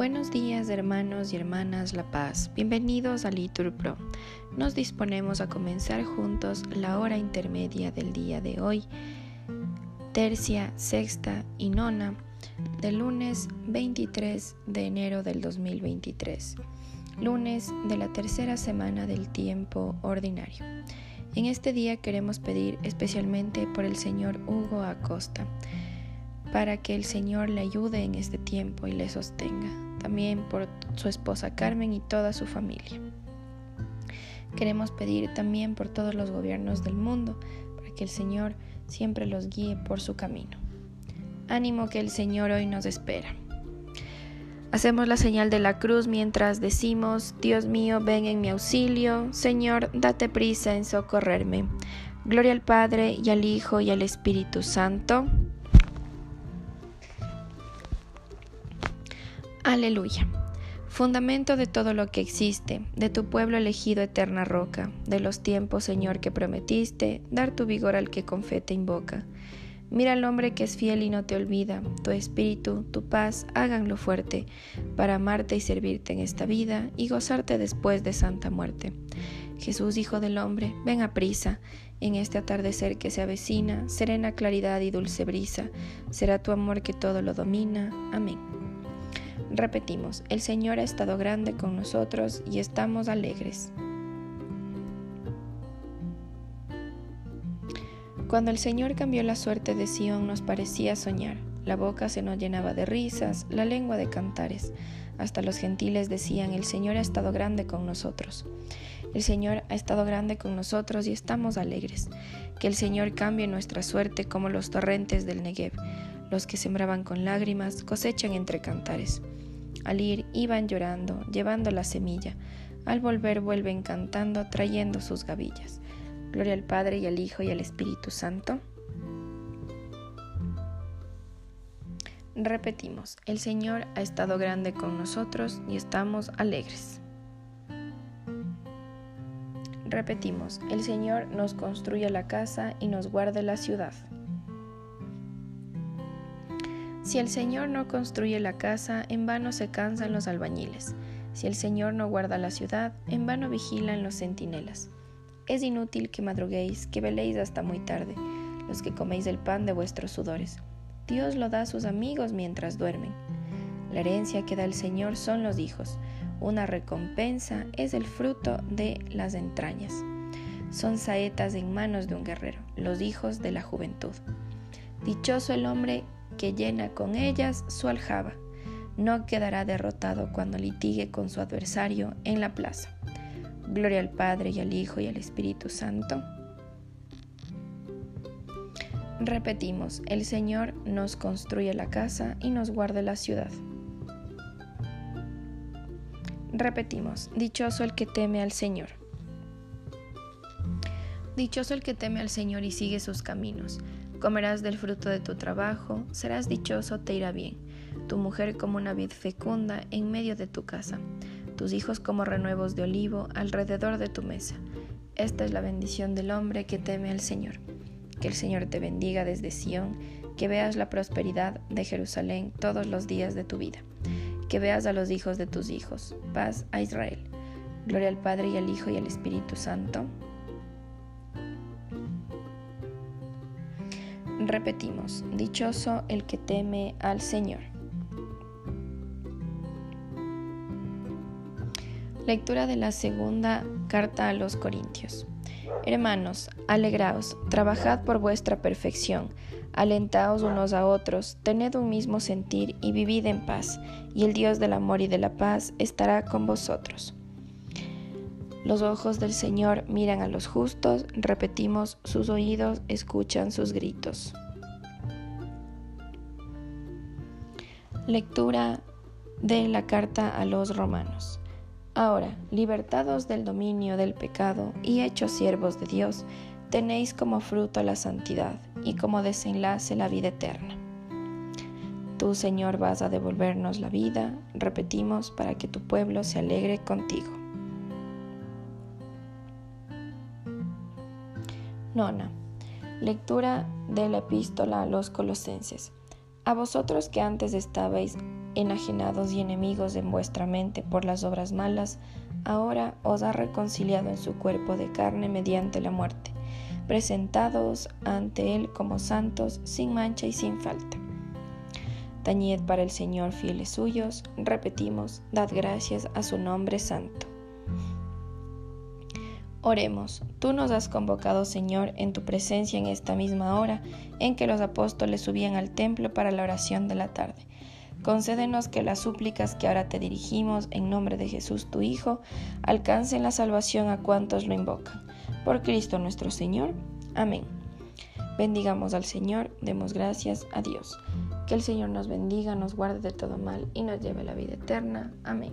Buenos días hermanos y hermanas La Paz, bienvenidos a Litur Pro. Nos disponemos a comenzar juntos la hora intermedia del día de hoy, tercia, sexta y nona, del lunes 23 de enero del 2023, lunes de la tercera semana del tiempo ordinario. En este día queremos pedir especialmente por el señor Hugo Acosta para que el Señor le ayude en este tiempo y le sostenga. También por su esposa Carmen y toda su familia. Queremos pedir también por todos los gobiernos del mundo, para que el Señor siempre los guíe por su camino. Ánimo que el Señor hoy nos espera. Hacemos la señal de la cruz mientras decimos, Dios mío, ven en mi auxilio, Señor, date prisa en socorrerme. Gloria al Padre y al Hijo y al Espíritu Santo Aleluya. Fundamento de todo lo que existe, de tu pueblo elegido eterna roca, de los tiempos, Señor, que prometiste, dar tu vigor al que con fe te invoca. Mira al hombre que es fiel y no te olvida, tu espíritu, tu paz, háganlo fuerte, para amarte y servirte en esta vida y gozarte después de santa muerte. Jesús, Hijo del Hombre, ven a prisa, en este atardecer que se avecina, serena claridad y dulce brisa, será tu amor que todo lo domina. Amén. Repetimos, el Señor ha estado grande con nosotros y estamos alegres. Cuando el Señor cambió la suerte de Sión nos parecía soñar. La boca se nos llenaba de risas, la lengua de cantares. Hasta los gentiles decían, el Señor ha estado grande con nosotros. El Señor ha estado grande con nosotros y estamos alegres. Que el Señor cambie nuestra suerte como los torrentes del Negev. Los que sembraban con lágrimas cosechan entre cantares. Al ir iban llorando, llevando la semilla. Al volver vuelven cantando, trayendo sus gavillas. Gloria al Padre y al Hijo y al Espíritu Santo. Repetimos, el Señor ha estado grande con nosotros y estamos alegres. Repetimos, el Señor nos construye la casa y nos guarda la ciudad. Si el Señor no construye la casa, en vano se cansan los albañiles. Si el Señor no guarda la ciudad, en vano vigilan los centinelas. Es inútil que madruguéis, que veléis hasta muy tarde, los que coméis el pan de vuestros sudores. Dios lo da a sus amigos mientras duermen. La herencia que da el Señor son los hijos. Una recompensa es el fruto de las entrañas. Son saetas en manos de un guerrero, los hijos de la juventud. Dichoso el hombre que llena con ellas su aljaba. No quedará derrotado cuando litigue con su adversario en la plaza. Gloria al Padre y al Hijo y al Espíritu Santo. Repetimos, el Señor nos construye la casa y nos guarda la ciudad. Repetimos, dichoso el que teme al Señor. Dichoso el que teme al Señor y sigue sus caminos Comerás del fruto de tu trabajo, serás dichoso, te irá bien. Tu mujer como una vid fecunda en medio de tu casa, tus hijos como renuevos de olivo alrededor de tu mesa. Esta es la bendición del hombre que teme al Señor. Que el Señor te bendiga desde Sión, que veas la prosperidad de Jerusalén todos los días de tu vida. Que veas a los hijos de tus hijos. Paz a Israel. Gloria al Padre y al Hijo y al Espíritu Santo Repetimos, dichoso el que teme al Señor. Lectura de la segunda carta a los Corintios. Hermanos, alegraos, trabajad por vuestra perfección, alentaos unos a otros, tened un mismo sentir y vivid en paz, y el Dios del amor y de la paz estará con vosotros. Los ojos del Señor miran a los justos, repetimos, sus oídos escuchan sus gritos. Lectura de la carta a los romanos. Ahora, libertados del dominio del pecado y hechos siervos de Dios, tenéis como fruto la santidad y como desenlace la vida eterna. Tú, Señor, vas a devolvernos la vida, repetimos, para que tu pueblo se alegre contigo. Nona. Lectura de la epístola a los colosenses. A vosotros que antes estabais enajenados y enemigos en vuestra mente por las obras malas, ahora os ha reconciliado en su cuerpo de carne mediante la muerte, presentados ante Él como santos, sin mancha y sin falta. Tañed para el Señor fieles suyos, repetimos, dad gracias a su nombre santo. Oremos, tú nos has convocado, Señor, en tu presencia en esta misma hora en que los apóstoles subían al templo para la oración de la tarde. Concédenos que las súplicas que ahora te dirigimos en nombre de Jesús tu Hijo alcancen la salvación a cuantos lo invocan. Por Cristo nuestro Señor. Amén. Bendigamos al Señor, demos gracias a Dios. Que el Señor nos bendiga, nos guarde de todo mal y nos lleve a la vida eterna. Amén.